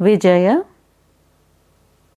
विजय